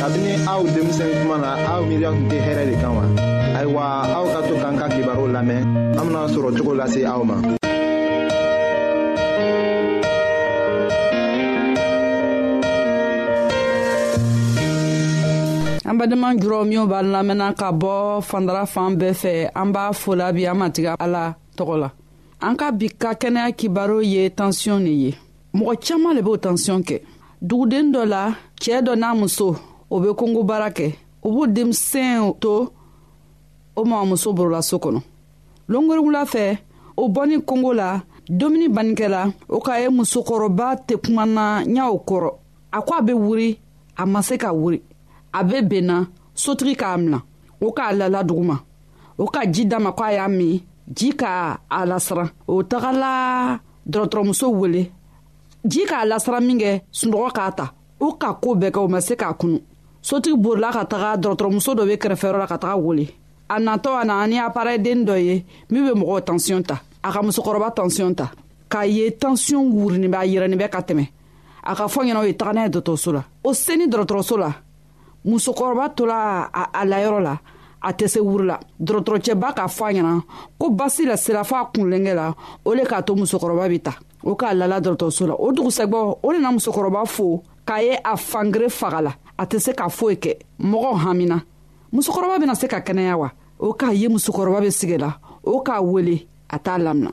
kabini aw denmisɛn kuma na aw miiriya tun tɛ hɛrɛ de kan wa ayiwa aw ka to k'an ka kibaru lamɛn an bena sɔrɔ cogo lase aw ma an badenma jurɔ minw b'a lamɛnna ka bɔ fandara fan bɛɛ fɛ an b'a fola bi an matigɛ ala tɔgɔ la an ka bi ka kɛnɛya kibaru ye tansiyɔn de ye mɔgɔ caman le b'o tansiyɔn kɛ duguden dɔ la cɛɛ dɔ n'a muso o be kongo baara kɛ o b'o denmisɛn to o ma muso borola so kɔnɔ longoriwula fɛ o bɔni kongo la domuni banikɛla o k'a ye musokɔrɔba tɛ kuma na ɲaw kɔrɔ a ko a bɛ wuri a ma se ka wuri a bɛ benna sotigi k'a mina o k'a lala duguma o ka ji d'a ma ko a y'a min ji ka a lasiran o tagala dɔrɔtɔrɔmuso wele ji k'a lasara min kɛ sunɔgɔ k'a ta u ka koo bɛɛ kɛ u ma se k'a kunu sotigi borila ka taga dɔrɔtɔrɔmuso dɔ be kɛrɛfɛyɔrɔ la ka taga wele a natɔ a na ni aparɛyiden dɔ ye min be mɔgɔw tansiyɔn ta a ka musokɔrɔba tansiyɔn ta k'a ye tansiyɔn wurinnin b'a yɛrɛnin bɛ ka tɛmɛ a ka fɔ ɲɛna o ye taga n'a ye dɔgɔtɔrɔso la o seni dɔgɔtɔrɔso la musokɔrɔba tola a a layɔrɔ la a tɛ se wurula dɔgɔtɔrɔcɛba k'a fɔ a ɲɛna ko basi la sirafa a kunlenkɛ la o le k'a to musokɔrɔba bɛ ta o k'a lala dɔgɔtɔrɔso la o dugusɛgbɔ o nana musokɔrɔba fo k'a ye a fangere faga la a tɛ se ka foyi kɛ mɔgɔ hamina musokɔrɔba bɛna se ka kɛnɛya wa o k'a ye musokɔrɔba bɛ sigi la o k'a wele a t'a lamina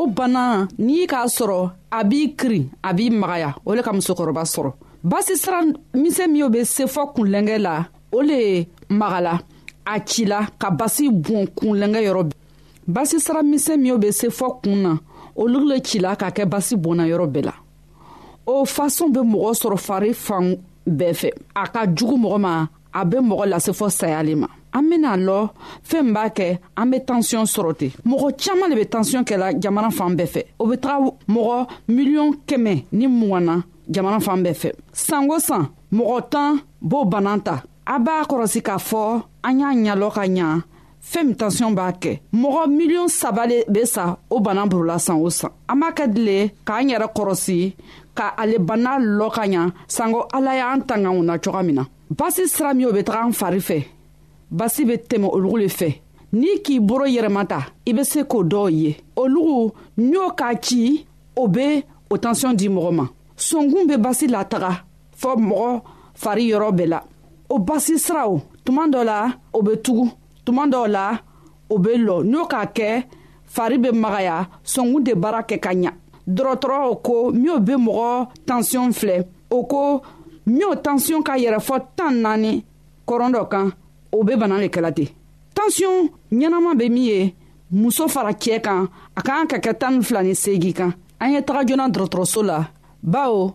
o bana n'i k'a sɔrɔ a b'i kiri a b'i magaya o le ka musokɔrɔba sɔrɔ basi sira misɛn min bɛ se fɔ kunlɛnkɛ la o le magala a cila ka basi bon kunlɛnkɛ yɔrɔ basi sara misɛn minw bɛ se fɔ kun na olu le cila ka kɛ basi bɔnna yɔrɔ bɛɛ la o fasɔn bɛ mɔgɔ sɔrɔ fari fan bɛɛ fɛ a ka jugu mɔgɔ ma a bɛ mɔgɔ lase fɔ saya le ma an bena lɔ fɛɛn b'a kɛ an be tansiyɔn sɔrɔ ten mɔgɔ caaman le be tansiyɔn kɛla jamana fan bɛɛ fɛ o be taga mɔgɔ miliyɔn kɛmɛ ni mugana jamana fan bɛɛ fɛ sanko san mɔgɔ tan b'o banan ta a b'a kɔrɔsi k'a fɔ an y'a ɲalɔ ka ɲa fɛn min tansiyɔn b'a kɛ mɔgɔ miliyɔn saba le be sa o bana burula san o san an b'a kɛ dile k'an yɛrɛ kɔrɔsi ka ale bana lɔ ka ɲa sanko ala y'an tanganw na coga min na basi sira min o be taga an fari fɛ basi be tɛmɛ olugu le fɛ n'i k'i boro yɛrɛmata i be se k'o dɔw ye olugu ɲo k'a ci o be o tansiyɔn di mɔgɔ ma sonkun be basi lataga fɔ mɔgɔ fari yɔrɔ bɛɛ la o basi siraw tuma dɔ la o bɛ tugu tuma dɔw la o bɛ lɔ n'o k'a kɛ fari bɛ magaya sɔnkun tɛ baara kɛ ka ɲa dɔgɔtɔrɔw ko minnu bɛ mɔgɔ tansiyɔn filɛ o ko minnu tansiyɔn ka yɛrɛ fɔ tan naani kɔrɔn dɔ kan o bɛ bana de kɛla ten tansiyɔn ɲɛnama bɛ min ye muso fara cɛ kan a ka kan ka kɛ tan ni fila ni seegin kan an ye taga joona dɔgɔtɔrɔso la bawo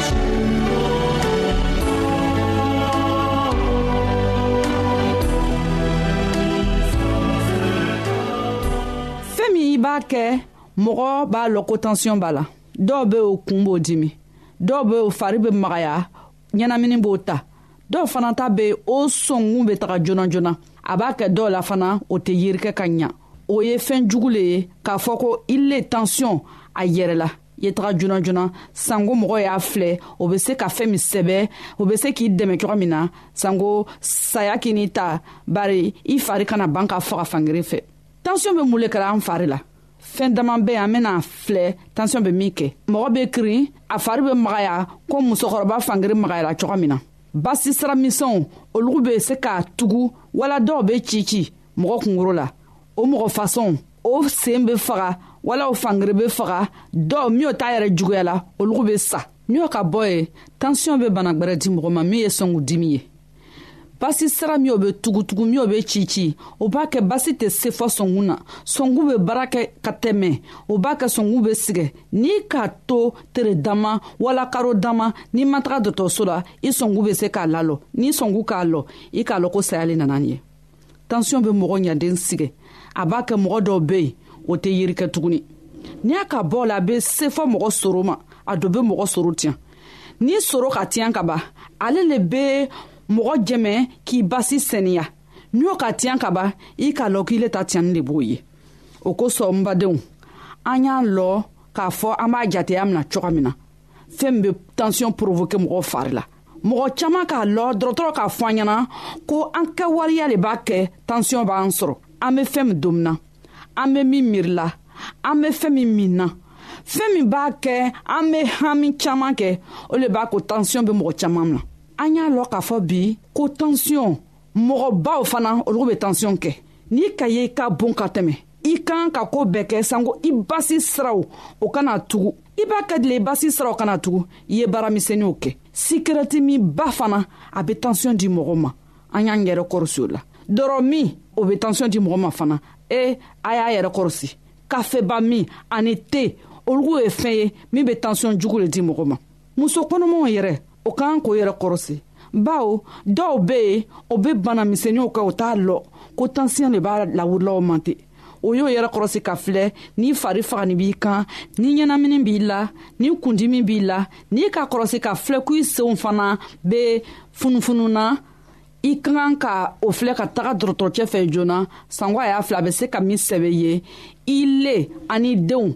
fɛn min i b'a kɛ mɔgɔ b'a lɔn ko tansiyɔn b'a la dɔw bɛ o kun b'o dimi dɔw bɛ o fari bɛ magaya ɲɛnamini b'o ta dɔw fana ta bɛ o sɔnkun bɛ taga joona joona a b'a kɛ dɔw la fana o tɛ yirikɛ ka ɲa o ye fɛn jugu le ye k'a fɔ ko i le tansiyɔn a yɛrɛ la ye taga joona joona sanko mɔgɔ y'a filɛ o bɛ se ka fɛn min sɛbɛ o bɛ se k'i dɛmɛ cogo min na sanko saya k'i ni ta bari i fari kana ban ka faga fangere fɛ tansiyɔn bɛ mun le kɛra an fari la fɛn daman bɛ an bɛna filɛ tansiyɔn bɛ min kɛ mɔgɔ bɛ kirin a fari bɛ magaya ko musokɔrɔba fangere magayara cogo min na basisira misɛnw olu bɛ se ka tugu wala dɔw bɛ ci ci mɔgɔ kunkolo la o mɔgɔ fasɔn o sen bɛ faga wala o fangere bɛ faga dɔw min t'a yɛrɛ juguya la olu bɛ sa min ka bɔ ye tansiyɔn bɛ bana gbɛrɛ di mɔgɔ ma min ye sɔnkudimi ye basi sira min o bɛ tugutugu min o bɛ cici o b'a kɛ basi tɛ se fɔ sɔngun na sɔngu bɛ baara kɛ ka tɛmɛ o b'a kɛ sɔngu bɛ sigɛ n'i k'a to tere dama wala karo dama n'i ma taga dɔgɔtɔrɔso la i sɔngu bɛ se k'a lalɔ n'i sɔngu k'a lɔ i k'a lɔ ko sayali nana nin ye tansiyɔn bɛ mɔgɔ ɲaden sigɛ a b'a kɛ mɔgɔ dɔw bɛ yen o tɛ yiri kɛ tuguni n'i y'a ka bɔ la a bɛ se fɔ mɔgɔ soro ma a dɔ bɛ mɔgɔ soro tiɲɛ n'i soro ka tiɲɛ ka ban ale le bɛ mɔgɔ jɛmɛ k'i basi sɛniya n'i y'o ka tiɲɛ ka ban i k'a lɔ k'i le ta tiɲɛni de b'o ye o kosɔn n badenw an y'a lɔ k'a fɔ an b'a jateya mina cogo min na fɛn min bɛ tansiyɔn porovoke mɔgɔ fari la mɔgɔ caaman k'a lɔ dɔrɔtɔrɔ k'a fɔ an ɲɛna ko an ka waleya le b'a kɛ tansiyɔn b'an sɔrɔ an be fɛɛn min domina an be min miirila an be fɛɛn min min na fɛɛn min b'a kɛ an be hami caaman kɛ o le b'a ko tansiyɔn be mɔgɔ caaman na an y'a lɔn k'a fɔ bi ko tansiyɔn mɔgɔbaw fana olu bɛ tansiyɔn kɛ n'i ka ye i ka bon ka tɛmɛ i kan ka ko bɛɛ kɛ sanko i basi siraw o kana tugu i b'a ka dila i basi siraw kana tugu i ye baara misɛnninw kɛ sikirɛti min ba fana a bɛ tansiyɔn di mɔgɔ ma an y'an yɛrɛ kɔrɔsi o la dɔrɔ min o bɛ tansiyɔn di mɔgɔ ma fana e a y'a yɛrɛ kɔrɔsi kafeba min ani te olu ye fɛn ye min bɛ tansiyɔn jugu le di mɔgɔ ma muso kɔnɔmaw yɛrɛ o k'an k'o yɛrɛ kɔrɔsi bawo dɔw bɛ yen o bɛ bana misɛnninw kɛ o t'a lɔ ko tansiyɔn de b'a lawurilaw man ten o y'o yɛrɛ kɔrɔsi ka filɛ ni fari fagani b'i kan ni ɲɛnamini b'i la ni kundimi b'i la n'i ka kɔrɔsi ka filɛ ko i senw fana bɛ funufunu na i ka kan ka o filɛ ka taga dɔgɔtɔrɔcɛ fɛ joona sanko a y'a filɛ a bɛ se ka min sɛbɛ ye i le ani denw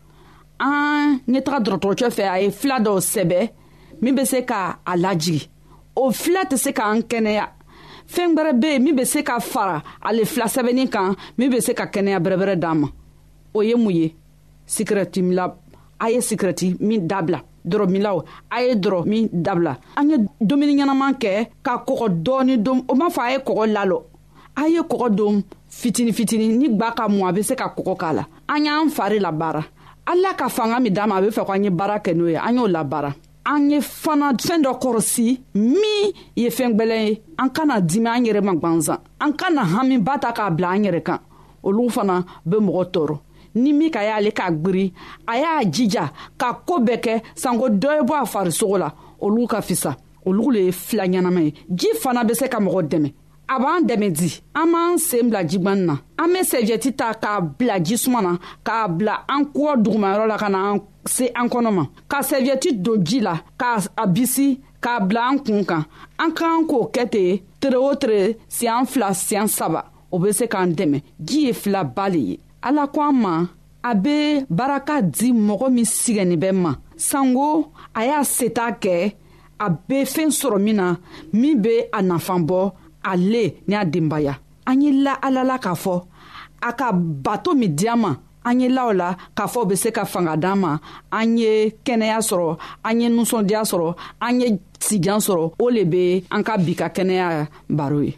an ɲɛ taga dɔgɔtɔrɔcɛ fɛ a ye fila dɔw sɛbɛ min bɛ se ka a lajigi o fila tɛ se k'an kɛnɛya fɛn wɛrɛ bɛ yen min bɛ se ka fara ale fila sɛbɛnni kan min bɛ se ka kɛnɛya bɛrɛbɛrɛ d'an ma o ye mun ye sikirɛti mila a ye sikirɛti min dabila dɔrɔmilaw a ye dɔrɔ min dabila an ye dumuni ɲɛnaman kɛ ka kɔgɔ dɔɔni dom o m'a fɔ a ye kɔgɔ lalɔ a ye kɔgɔ don fitini fitini ni gwa ka mɔ a be se ka kɔgɔ k'a la an y'an fari labaara ala ka fanga min d'a ma a be fɛ ko an ye baara kɛ n'o ye an y'o labaara an ye fana fɛɛn dɔ kɔrɔsi min ye fɛɛn gwɛlɛn ye an kana dimi an yɛrɛ ma gwanzan an kana haminba ta k'a bila an yɛrɛ kan olu fana be mɔgɔ tɔɔrɔ ni min ka y'ale k'a gwiri a y'a jija ka koo bɛɛ kɛ sanko dɔ ye bɔ a farisogo la olu ka fisa olu le ye fila ɲɛnama ye ji fana be se ka mɔgɔ dɛmɛ a b'an dɛmɛ di an b'an seen bila jigwani na an be sɛviyɛti ta k'a bila jisuma na k'a bila an kɔɔ dugumayɔrɔ la ka na an se an kɔnɔ ma ka sɛviyɛti don ji la k'a a bisi k'a bila an kuun kan an k'an k'o kɛ ten tere o tere siyan fila siyan saba o be se k'an dɛmɛ ji ye filaba le ye ala ko an ma a bɛ baraka di mɔgɔ min sigɛnnin bɛ ma sanko a y'a seta kɛ a bɛ fɛn sɔrɔ min na min bɛ a nafan bɔ ale ni a denbaya an ye la ala la k'a fɔ a ka bato min di an ma an ye law la k'a fɔ bɛ se ka fanga d'an ma an ye kɛnɛya sɔrɔ an ye nisɔndiya sɔrɔ an ye sijan sɔrɔ o le bɛ an ka bi ka kɛnɛya baro ye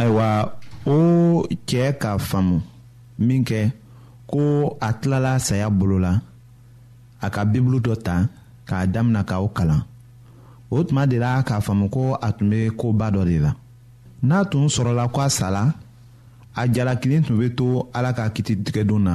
ayiwa o cɛ k'a faamu min kɛ ko a tilala saya bolo la a ka bibulu dɔ ta k'a damina ka o kalan o tuma de la k'a faamu ko a tun bɛ koba dɔ de la n'a tun sɔrɔla ko a sala a jalakili tun bɛ to ala ka kiti tigɛdon na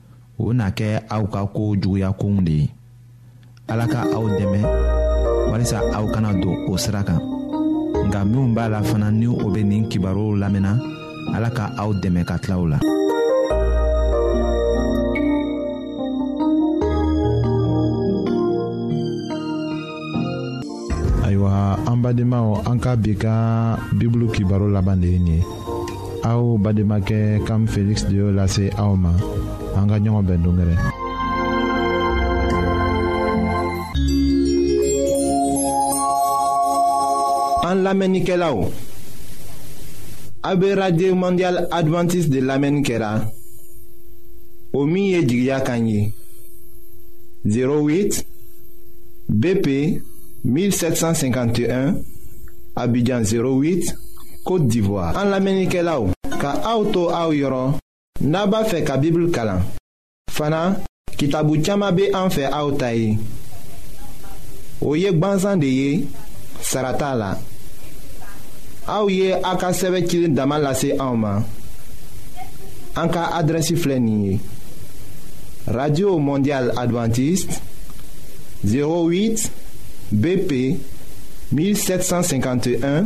o bɛna kɛ aw ka ko juguya kow de ye ala ka aw dɛmɛ walisa aw kana don o sira kan nka minnu b'a la fana ni o bɛ nin kibaruw lamɛnna ala ka aw dɛmɛ ka tila o la. ayiwa an badenmaw an ka bi ka bibulu kibaro laban de ye nin ye. aw bademakɛ kam feliksi de y'o lase aw ma an ka ɲɔgɔn bɛn dongɛrɛ an lamɛnnikɛlaw a be radio mondial adventiste de lamɛnni kɛra o min ye jigiya kan ye 08 BP 1751 Abidjan 08 Côte d'Ivoire. En Lamenikelao, ka auto au yoron, naba fe ka Bible kalan. Fana, kitabu chama be an fe au tayi. Oye gbanzan de ye, sarata la. Au ye a ka sɛbɛ cilen dama lase anw ma an ka adrɛsi filɛ nin ye radio mondial adventiste 08 bp 1751